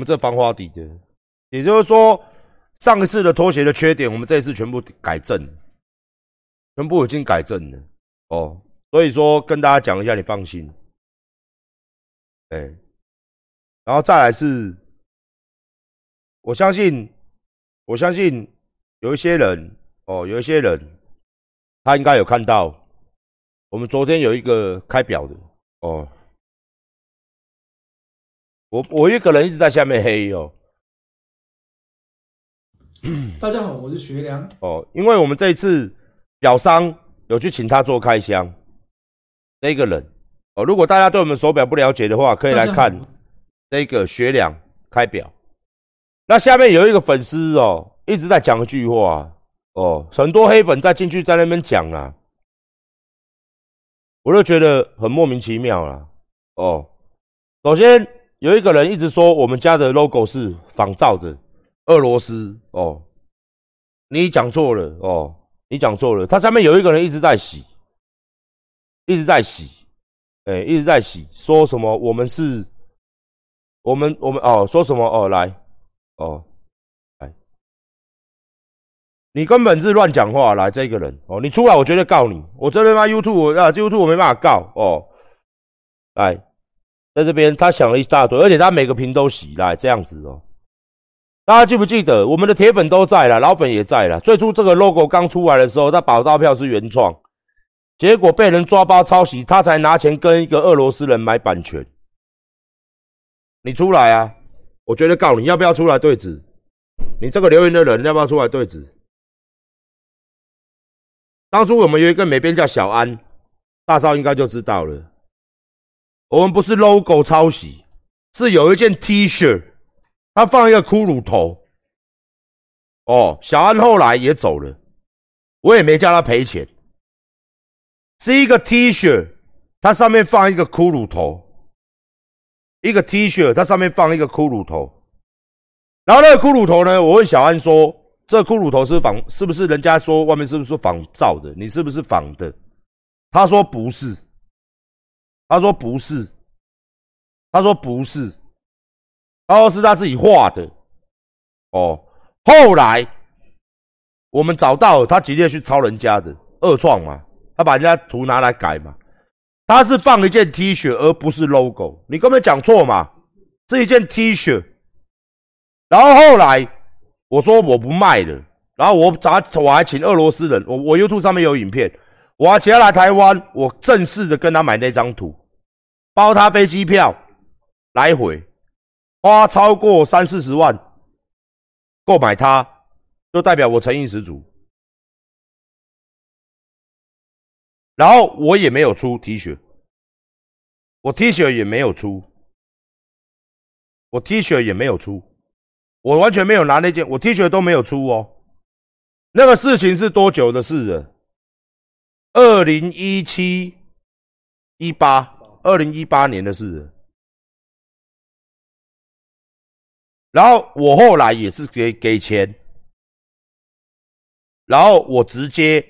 我们这防滑底的，也就是说，上一次的拖鞋的缺点，我们这一次全部改正，全部已经改正了哦。所以说，跟大家讲一下，你放心。哎，然后再来是，我相信，我相信有一些人哦，有一些人，他应该有看到，我们昨天有一个开表的哦。我我一个人一直在下面黑哦。大家好，我是学良。哦，因为我们这一次表商有去请他做开箱，那个人哦，如果大家对我们手表不了解的话，可以来看那个学良开表。那下面有一个粉丝哦，一直在讲一句话哦，很多黑粉在进去在那边讲啊，我就觉得很莫名其妙啦。哦，首先。有一个人一直说我们家的 logo 是仿造的俄罗斯哦，你讲错了哦，你讲错了。他上面有一个人一直在洗，一直在洗，哎，一直在洗，说什么我们是，我们我们哦，说什么哦，来哦，来，你根本是乱讲话，来这个人哦，你出来，我绝对告你，我这边妈 YouTube 啊 YouTube 我没办法告哦，来。在这边，他想了一大堆，而且他每个屏都洗来这样子哦。大家记不记得，我们的铁粉都在了，老粉也在了。最初这个 logo 刚出来的时候，他保刀票是原创，结果被人抓包抄袭，他才拿钱跟一个俄罗斯人买版权。你出来啊！我觉得告你，要不要出来对质？你这个留言的人要不要出来对质？当初我们有一个美编叫小安，大少应该就知道了。我们不是 logo 抄袭，是有一件 T 恤，他放一个骷髅头。哦，小安后来也走了，我也没叫他赔钱。是一个 T 恤，它上面放一个骷髅头，一个 T 恤，它上面放一个骷髅头。然后那个骷髅头呢，我问小安说：“这骷髅头是仿，是不是人家说外面是不是仿造的？你是不是仿的？”他说：“不是。”他说不是，他说不是，他说是他自己画的。哦，后来我们找到他直接去抄人家的二创嘛，他把人家图拿来改嘛。他是放一件 T 恤，而不是 logo。你根本讲错嘛，是一件 T 恤。然后后来我说我不卖了，然后我找我还请俄罗斯人，我我 YouTube 上面有影片，我还请他来台湾，我正式的跟他买那张图。包他飞机票来回，花超过三四十万购买它，就代表我诚意十足。然后我也没有出 T 恤，我 T 恤也没有出，我 T 恤也没有出，我完全没有拿那件，我 T 恤都没有出哦。那个事情是多久的事了？二零一七一八。二零一八年的事，然后我后来也是给给钱，然后我直接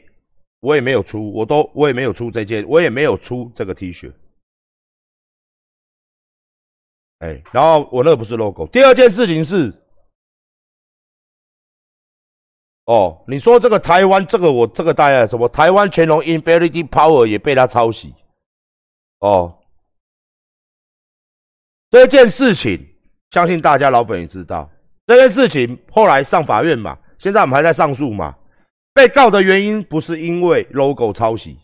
我也没有出，我都我也没有出这件，我也没有出这个 T 恤，哎，然后我那不是 logo。第二件事情是，哦，你说这个台湾这个我这个大家什么台湾乾隆 Infinity Power 也被他抄袭，哦。这件事情，相信大家老粉也知道。这件事情后来上法院嘛，现在我们还在上诉嘛。被告的原因不是因为 logo 抄袭，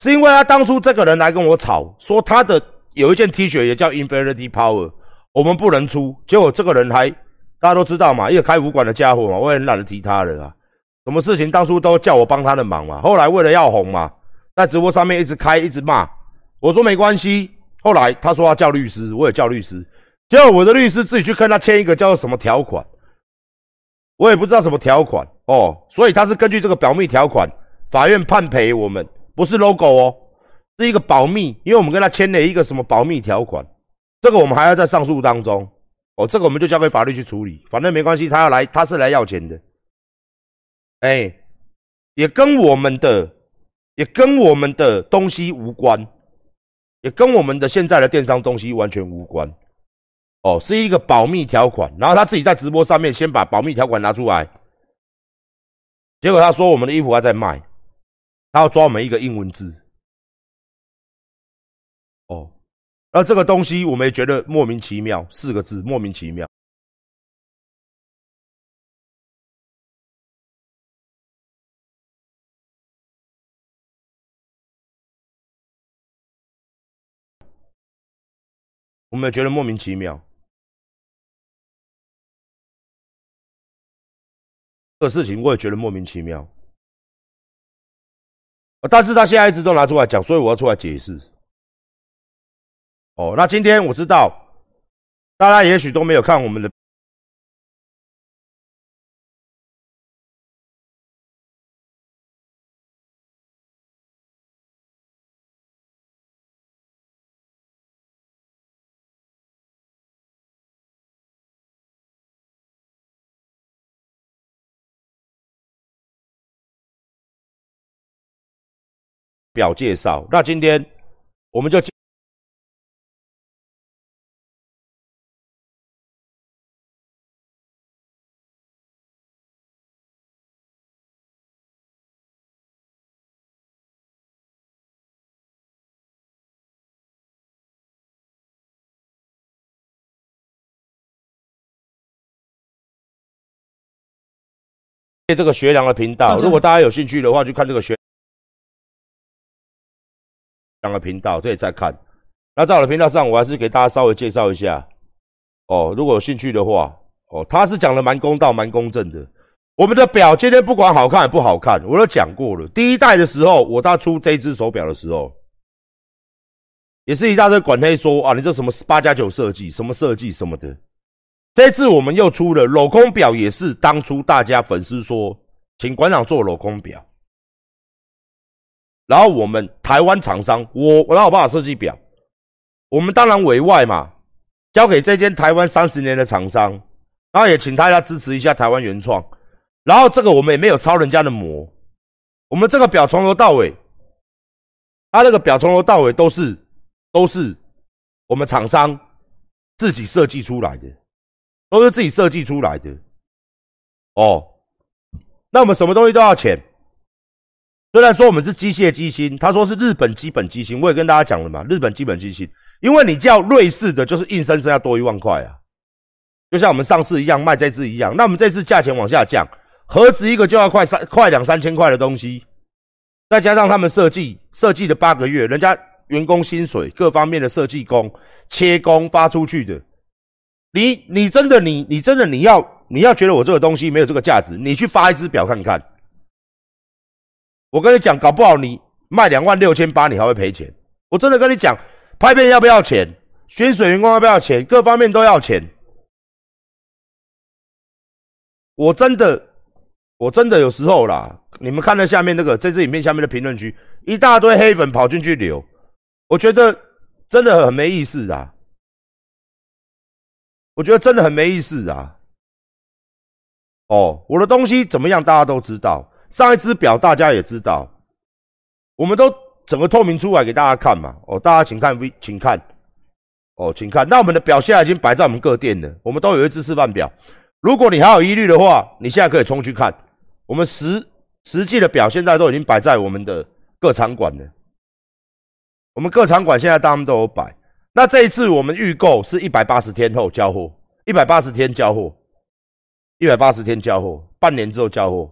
是因为他当初这个人来跟我吵，说他的有一件 T 恤也叫 Infinity Power，我们不能出。结果这个人还大家都知道嘛，一个开武馆的家伙嘛，我也很懒得提他了啊。什么事情当初都叫我帮他的忙嘛。后来为了要红嘛，在直播上面一直开一直骂，我说没关系。后来他说要叫律师，我也叫律师。结果我的律师自己去跟他签一个叫做什么条款，我也不知道什么条款哦。所以他是根据这个保密条款，法院判赔我们，不是 logo 哦，是一个保密，因为我们跟他签了一个什么保密条款。这个我们还要在上诉当中哦，这个我们就交给法律去处理，反正没关系，他要来，他是来要钱的。哎，也跟我们的，也跟我们的东西无关。也跟我们的现在的电商东西完全无关，哦，是一个保密条款，然后他自己在直播上面先把保密条款拿出来，结果他说我们的衣服还在卖，他要抓我们一个英文字。哦，那这个东西我们也觉得莫名其妙，四个字莫名其妙。我们觉得莫名其妙，这个事情我也觉得莫名其妙。但是他现在一直都拿出来讲，所以我要出来解释。哦，那今天我知道，大家也许都没有看我们的。表介绍，那今天我们就这个学良的频道，如果大家有兴趣的话，就看这个学。两个频道可以再看。那在我的频道上，我还是给大家稍微介绍一下哦。如果有兴趣的话，哦，他是讲的蛮公道、蛮公正的。我们的表今天不管好看不好看，我都讲过了。第一代的时候，我他出这只手表的时候，也是一大堆管黑说啊，你这什么八加九设计，什么设计什么的。这次我们又出了镂空表，也是当初大家粉丝说，请馆长做镂空表。然后我们台湾厂商，我我让我爸爸设计表，我们当然委外嘛，交给这间台湾三十年的厂商，然后也请大家支持一下台湾原创。然后这个我们也没有抄人家的模，我们这个表从头到尾，他这个表从头到尾都是都是我们厂商自己设计出来的，都是自己设计出来的。哦，那我们什么东西都要钱。虽然说我们是机械机芯，他说是日本基本机芯，我也跟大家讲了嘛，日本基本机芯，因为你叫瑞士的，就是硬生生要多一万块啊，就像我们上次一样卖这支一样，那我们这次价钱往下降，盒子一个就要快三快两三千块的东西，再加上他们设计设计的八个月，人家员工薪水各方面的设计工切工发出去的，你你真的你你真的你要你要觉得我这个东西没有这个价值，你去发一只表看看。我跟你讲，搞不好你卖两万六千八，你还会赔钱。我真的跟你讲，拍片要不要钱？选水员工要不要钱？各方面都要钱。我真的，我真的有时候啦，你们看到下面那个这支影片下面的评论区，一大堆黑粉跑进去留，我觉得真的很没意思啊。我觉得真的很没意思啊。哦，我的东西怎么样，大家都知道。上一只表大家也知道，我们都整个透明出来给大家看嘛。哦，大家请看 V，请看，哦，请看。那我们的表现在已经摆在我们各店了，我们都有一只示范表。如果你还有疑虑的话，你现在可以冲去看。我们实实际的表现在都已经摆在我们的各场馆了。我们各场馆现在他们都有摆。那这一次我们预购是一百八十天后交货，一百八十天交货，一百八十天交货，半年之后交货。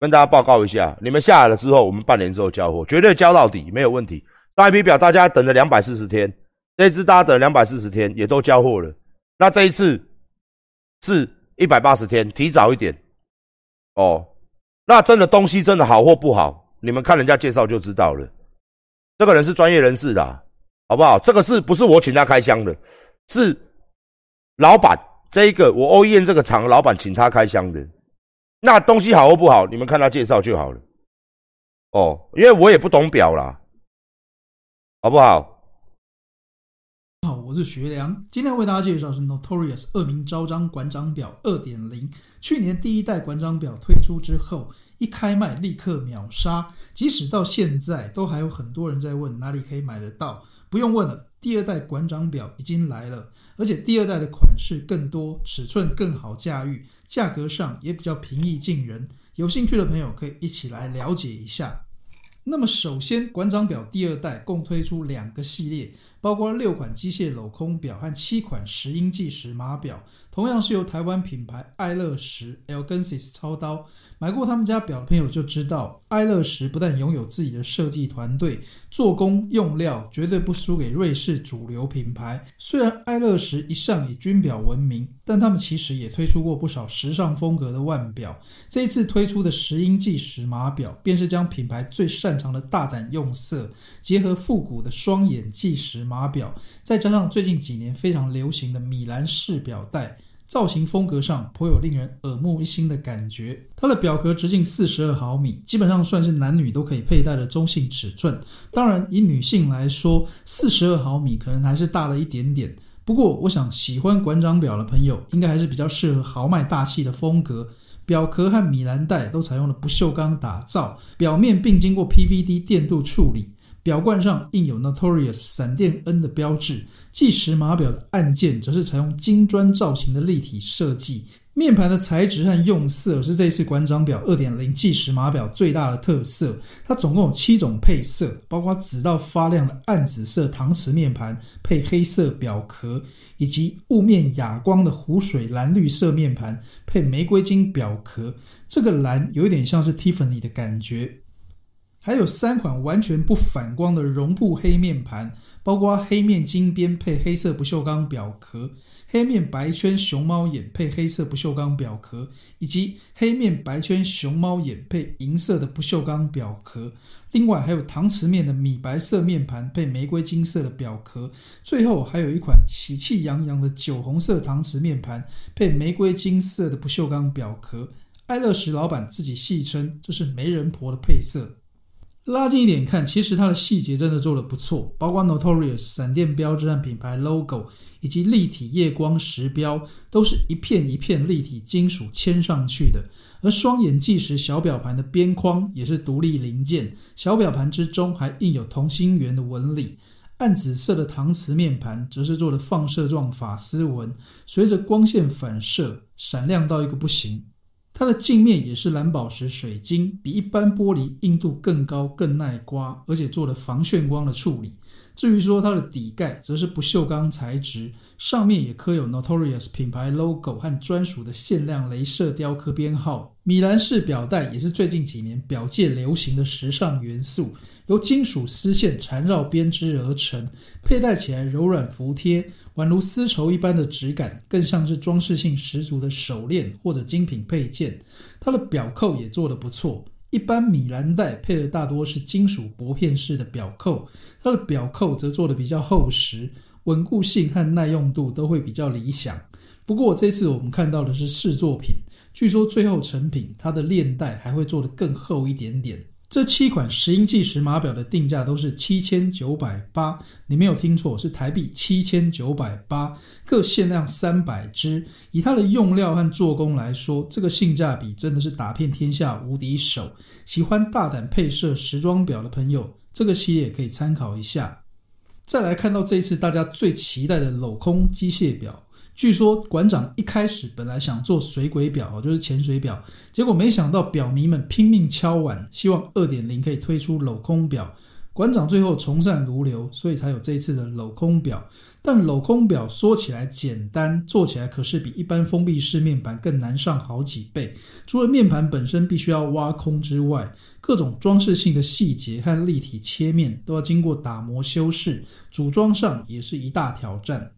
跟大家报告一下，你们下来了之后，我们半年之后交货，绝对交到底，没有问题。上一批表大家等了两百四十天，这支大家等两百四十天，也都交货了。那这一次是一百八十天，提早一点哦。那真的东西真的好或不好，你们看人家介绍就知道了。这个人是专业人士的，好不好？这个是不是我请他开箱的？是老板这一个我欧燕这个厂老板请他开箱的。那东西好或不好，你们看他介绍就好了。哦，因为我也不懂表啦，好不好？好，我是学良，今天为大家介绍是 Notorious 恶名昭彰馆长表二点零。去年第一代馆长表推出之后，一开卖立刻秒杀，即使到现在都还有很多人在问哪里可以买得到。不用问了，第二代馆长表已经来了，而且第二代的款式更多，尺寸更好驾驭，价格上也比较平易近人。有兴趣的朋友可以一起来了解一下。那么，首先，馆长表第二代共推出两个系列，包括六款机械镂空表和七款石英计时码表，同样是由台湾品牌爱乐石 （Elgensis） 操刀。买过他们家表的朋友就知道，爱乐石不但拥有自己的设计团队，做工用料绝对不输给瑞士主流品牌。虽然爱乐石一向以军表闻名，但他们其实也推出过不少时尚风格的腕表。这一次推出的石英计时码表，便是将品牌最擅长的大胆用色，结合复古的双眼计时码表，再加上最近几年非常流行的米兰式表带。造型风格上颇有令人耳目一新的感觉。它的表壳直径四十二毫米，基本上算是男女都可以佩戴的中性尺寸。当然，以女性来说，四十二毫米可能还是大了一点点。不过，我想喜欢馆长表的朋友，应该还是比较适合豪迈大气的风格。表壳和米兰带都采用了不锈钢打造，表面并经过 PVD 电镀处理。表冠上印有 Notorious 闪电 N 的标志，计时码表的按键则是采用金砖造型的立体设计。面盘的材质和用色是这次馆长表2.0计时码表最大的特色。它总共有七种配色，包括紫到发亮的暗紫色搪瓷面盘配黑色表壳，以及雾面哑光的湖水蓝绿色面盘配玫瑰金表壳。这个蓝有点像是 Tiffany 的感觉。还有三款完全不反光的绒布黑面盘，包括黑面金边配黑色不锈钢表壳，黑面白圈熊猫眼配黑色不锈钢表壳，以及黑面白圈熊猫眼配银色的不锈钢表壳。另外还有搪瓷面的米白色面盘配玫瑰金色的表壳。最后还有一款喜气洋洋的酒红色搪瓷面盘配玫瑰金色的不锈钢表壳。爱乐石老板自己戏称这是媒人婆的配色。拉近一点看，其实它的细节真的做得不错，包括 Notorious 闪电标志和品牌 logo，以及立体夜光时标，都是一片一片立体金属嵌上去的。而双眼计时小表盘的边框也是独立零件，小表盘之中还印有同心圆的纹理。暗紫色的搪瓷面盘则是做的放射状法丝纹，随着光线反射，闪亮到一个不行。它的镜面也是蓝宝石水晶，比一般玻璃硬度更高、更耐刮，而且做了防眩光的处理。至于说它的底盖，则是不锈钢材质，上面也刻有 Notorious 品牌 logo 和专属的限量镭射雕刻编号。米兰式表带也是最近几年表界流行的时尚元素，由金属丝线缠绕编织而成，佩戴起来柔软服帖。宛如丝绸一般的质感，更像是装饰性十足的手链或者精品配件。它的表扣也做得不错，一般米兰带配的大多是金属薄片式的表扣，它的表扣则做的比较厚实，稳固性和耐用度都会比较理想。不过这次我们看到的是试作品，据说最后成品它的链带还会做得更厚一点点。这七款石英计时码表的定价都是七千九百八，你没有听错，是台币七千九百八，各限量三百只。以它的用料和做工来说，这个性价比真的是打遍天下无敌手。喜欢大胆配色时装表的朋友，这个系列可以参考一下。再来看到这一次大家最期待的镂空机械表。据说馆长一开始本来想做水鬼表，就是潜水表，结果没想到表迷们拼命敲碗，希望二点零可以推出镂空表。馆长最后从善如流，所以才有这次的镂空表。但镂空表说起来简单，做起来可是比一般封闭式面板更难上好几倍。除了面盘本身必须要挖空之外，各种装饰性的细节和立体切面都要经过打磨修饰，组装上也是一大挑战。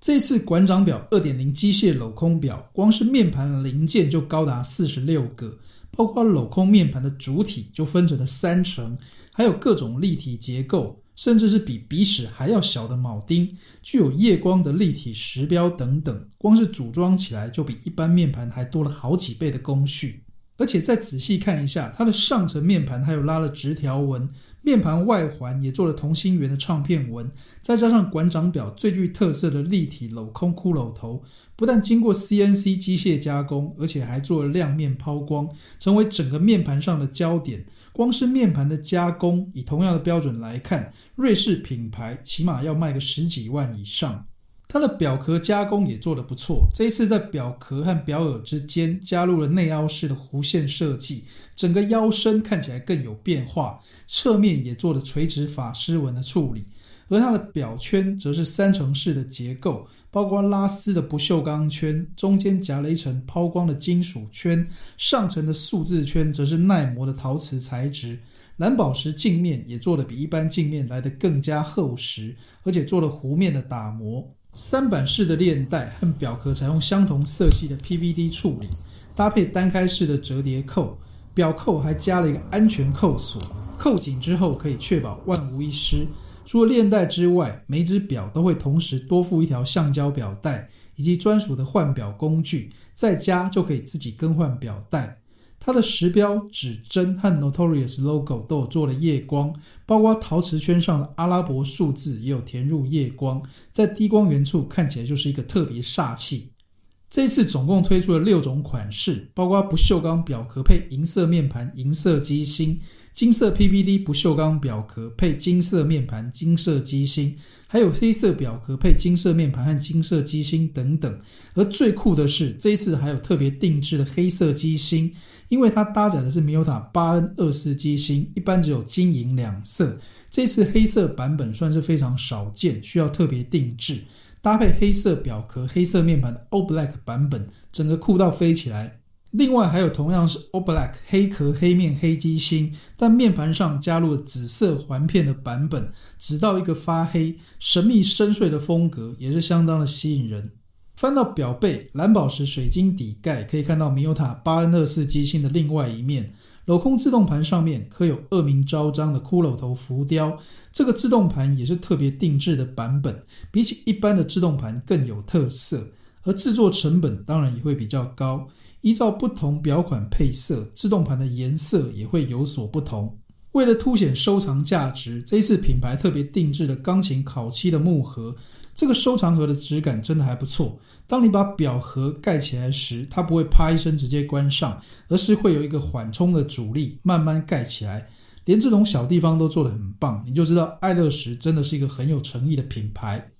这次馆长表二点零机械镂空表，光是面盘零件就高达四十六个，包括镂空面盘的主体就分成了三层，还有各种立体结构，甚至是比鼻屎还要小的铆钉，具有夜光的立体时标等等，光是组装起来就比一般面盘还多了好几倍的工序。而且再仔细看一下，它的上层面盘还有拉了直条纹，面盘外环也做了同心圆的唱片纹，再加上馆长表最具特色的立体镂空骷髅头，不但经过 CNC 机械加工，而且还做了亮面抛光，成为整个面盘上的焦点。光是面盘的加工，以同样的标准来看，瑞士品牌起码要卖个十几万以上。它的表壳加工也做得不错，这一次在表壳和表耳之间加入了内凹式的弧线设计，整个腰身看起来更有变化。侧面也做了垂直法丝纹的处理，而它的表圈则是三层式的结构，包括拉丝的不锈钢圈，中间夹了一层抛光的金属圈，上层的数字圈则是耐磨的陶瓷材质。蓝宝石镜面也做的比一般镜面来得更加厚实，而且做了弧面的打磨。三板式的链带和表壳采用相同色系的 PVD 处理，搭配单开式的折叠扣，表扣还加了一个安全扣锁，扣紧之后可以确保万无一失。除了链带之外，每只表都会同时多附一条橡胶表带以及专属的换表工具，在家就可以自己更换表带。它的时标、指针和 Notorious logo 都有做了夜光，包括陶瓷圈上的阿拉伯数字也有填入夜光，在低光源处看起来就是一个特别煞气。这一次总共推出了六种款式，包括不锈钢表壳配银色面盘、银色机芯。金色 PVD 不锈钢表壳配金色面盘、金色机芯，还有黑色表壳配金色面盘和金色机芯等等。而最酷的是，这一次还有特别定制的黑色机芯，因为它搭载的是 Miota 八 N 二四机芯，一般只有金银两色。这次黑色版本算是非常少见，需要特别定制，搭配黑色表壳、黑色面板的 All Black 版本，整个酷到飞起来。另外还有同样是 All Black 黑壳黑面黑机芯，但面盘上加入了紫色环片的版本，直到一个发黑、神秘深邃的风格，也是相当的吸引人。翻到表背，蓝宝石水晶底盖，可以看到米欧塔八 N 二四机芯的另外一面。镂空自动盘上面刻有恶名昭彰的骷髅头浮雕，这个自动盘也是特别定制的版本，比起一般的自动盘更有特色，而制作成本当然也会比较高。依照不同表款配色，自动盘的颜色也会有所不同。为了凸显收藏价值，这一次品牌特别定制了钢琴烤漆的木盒。这个收藏盒的质感真的还不错。当你把表盒盖起来时，它不会啪一声直接关上，而是会有一个缓冲的阻力，慢慢盖起来。连这种小地方都做得很棒，你就知道爱乐石真的是一个很有诚意的品牌。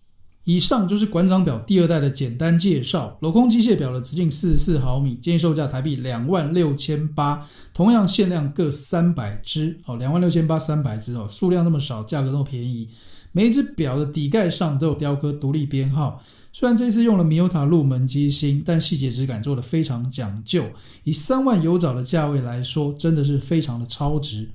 以上就是馆长表第二代的简单介绍。镂空机械表的直径四十四毫米，建议售价台币两万六千八，同样限量各三百只。哦，两万六千八三百只哦，数量那么少，价格那么便宜。每一只表的底盖上都有雕刻独立编号。虽然这次用了米欧塔入门机芯，但细节质感做得非常讲究。以三万油找的价位来说，真的是非常的超值。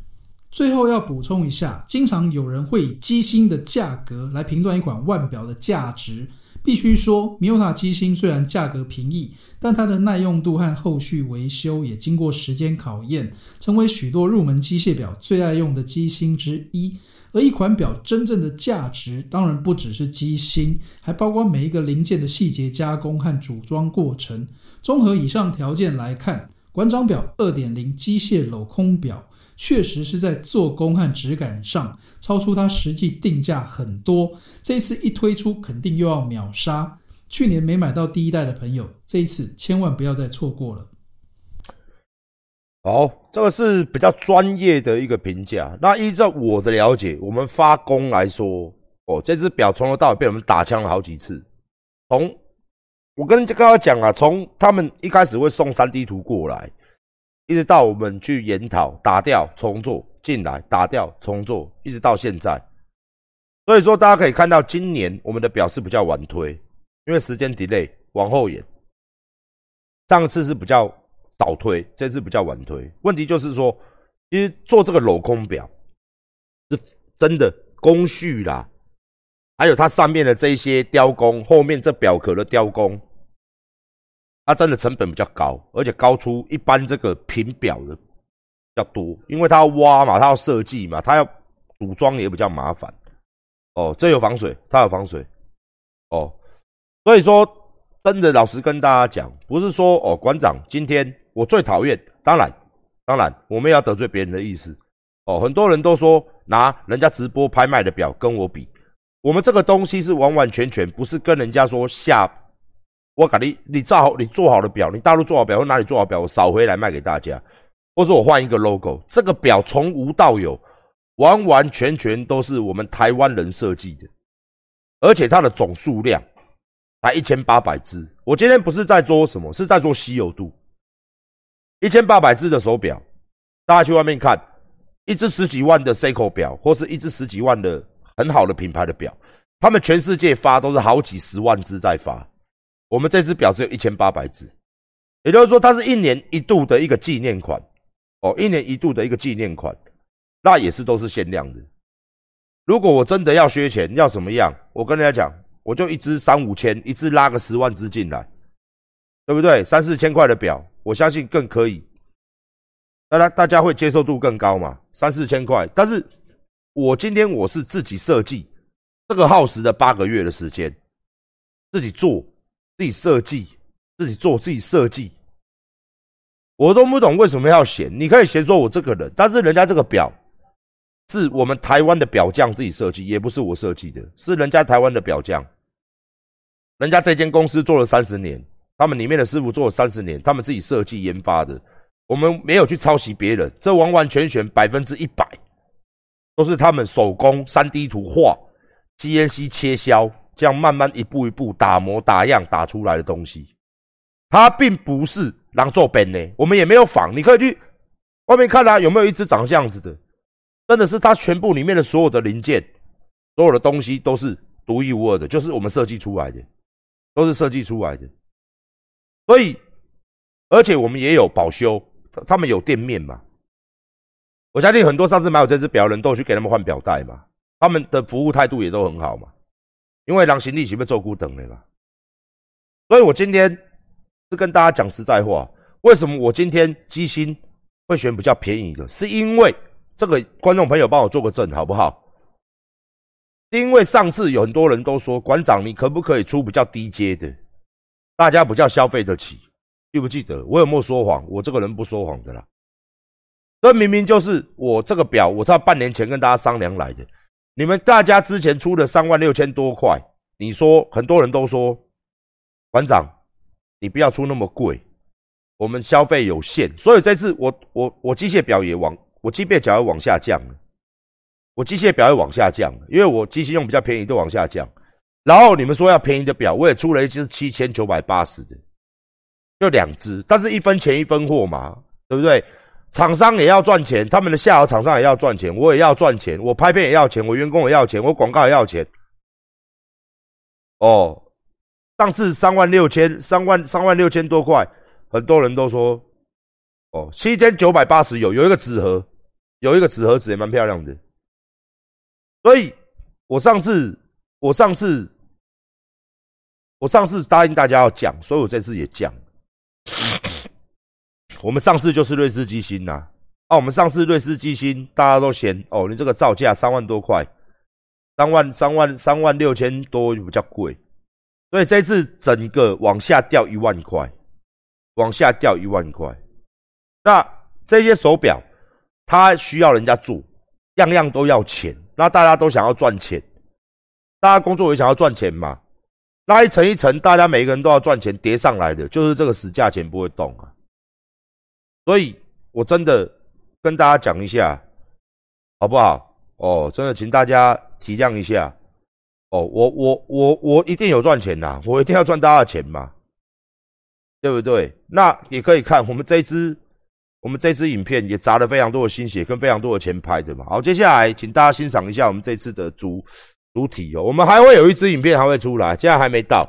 最后要补充一下，经常有人会以机芯的价格来评断一款腕表的价值。必须说，米欧塔机芯虽然价格平易，但它的耐用度和后续维修也经过时间考验，成为许多入门机械表最爱用的机芯之一。而一款表真正的价值，当然不只是机芯，还包括每一个零件的细节加工和组装过程。综合以上条件来看，馆长表二点零机械镂空表。确实是在做工和质感上超出它实际定价很多。这一次一推出，肯定又要秒杀。去年没买到第一代的朋友，这一次千万不要再错过了。好，这个是比较专业的一个评价。那依照我的了解，我们发工来说，哦，这只表从头到尾被我们打枪了好几次。从我跟刚刚讲啊，从他们一开始会送三 D 图过来。一直到我们去研讨、打掉、重做进来，打掉、重做，一直到现在。所以说，大家可以看到，今年我们的表示比较晚推，因为时间 delay 往后延。上次是比较早推，这次比较晚推。问题就是说，其实做这个镂空表是真的工序啦，还有它上面的这些雕工，后面这表壳的雕工。它真的成本比较高，而且高出一般这个平表的比较多，因为它要挖嘛，它要设计嘛，它要组装也比较麻烦。哦，这有防水，它有防水。哦，所以说真的老实跟大家讲，不是说哦，馆长今天我最讨厌，当然当然我们也要得罪别人的意思。哦，很多人都说拿人家直播拍卖的表跟我比，我们这个东西是完完全全不是跟人家说下。我讲你，你造好，你做好的表，你大陆做好表或哪里做好表，我扫回来卖给大家。或者我换一个 logo，这个表从无到有，完完全全都是我们台湾人设计的，而且它的总数量才一千八百只。我今天不是在做什么，是在做稀有度。一千八百只的手表，大家去外面看，一只十几万的 Seiko 表，或是一只十几万的很好的品牌的表，他们全世界发都是好几十万只在发，我们这只表只有一千八百只，也就是说，它是一年一度的一个纪念款，哦，一年一度的一个纪念款，那也是都是限量的。如果我真的要削钱，要怎么样？我跟大家讲，我就一只三五千，一只拉个十万只进来，对不对？三四千块的表。我相信更可以，大家大家会接受度更高嘛？三四千块，但是我今天我是自己设计，这个耗时的八个月的时间，自己做，自己设计，自己做，自己设计，我都不懂为什么要嫌。你可以嫌说我这个人，但是人家这个表是我们台湾的表匠自己设计，也不是我设计的，是人家台湾的表匠，人家这间公司做了三十年。他们里面的师傅做了三十年，他们自己设计研发的，我们没有去抄袭别人，这完完全全百分之一百都是他们手工三 D 图画、CNC 切削，这样慢慢一步一步打磨打样打出来的东西。它并不是狼做本呢，我们也没有仿，你可以去外面看啊，有没有一只长这样子的？真的是它全部里面的所有的零件、所有的东西都是独一无二的，就是我们设计出来的，都是设计出来的。所以，而且我们也有保修，他们有店面嘛？我相信很多上次买我这只表人都有去给他们换表带嘛，他们的服务态度也都很好嘛。因为狼行李岂被做孤等的嘛？所以我今天是跟大家讲实在话，为什么我今天机芯会选比较便宜的？是因为这个观众朋友帮我做个证好不好？因为上次有很多人都说馆长，你可不可以出比较低阶的？大家比较消费得起，记不记得我有没有说谎？我这个人不说谎的啦。这明明就是我这个表，我在半年前跟大家商量来的。你们大家之前出的三万六千多块，你说很多人都说，馆长，你不要出那么贵，我们消费有限，所以这次我我我机械表也往我机械表也往下降了，我机械表也往下降了，因为我机器用比较便宜，都往下降。然后你们说要便宜的表，我也出了一只七千九百八十的，就两只，但是一分钱一分货嘛，对不对？厂商也要赚钱，他们的下游厂商也要赚钱，我也要赚钱，我拍片也要钱，我员工也要钱，我广告也要钱。哦，上次三万六千，三万三万六千多块，很多人都说，哦，七千九百八十有有一个纸盒，有一个纸盒子也蛮漂亮的，所以我上次我上次。我上次答应大家要降，所以我这次也降。我们上次就是瑞士机芯呐，啊，我们上次瑞士机芯大家都嫌哦，你这个造价三万多块，三万三万三万六千多比较贵，所以这次整个往下掉一万块，往下掉一万块。那这些手表它需要人家做，样样都要钱，那大家都想要赚钱，大家工作也想要赚钱嘛。那一层一层，大家每个人都要赚钱叠上来的，就是这个死价钱不会动啊。所以我真的跟大家讲一下，好不好？哦，真的，请大家体谅一下。哦，我我我我一定有赚钱呐，我一定要赚大家的钱嘛，对不对？那也可以看我们这支，我们这支影片也砸了非常多的心血跟非常多的钱拍的嘛。好，接下来请大家欣赏一下我们这次的主。主体哦，我们还会有一支影片还会出来，现在还没到。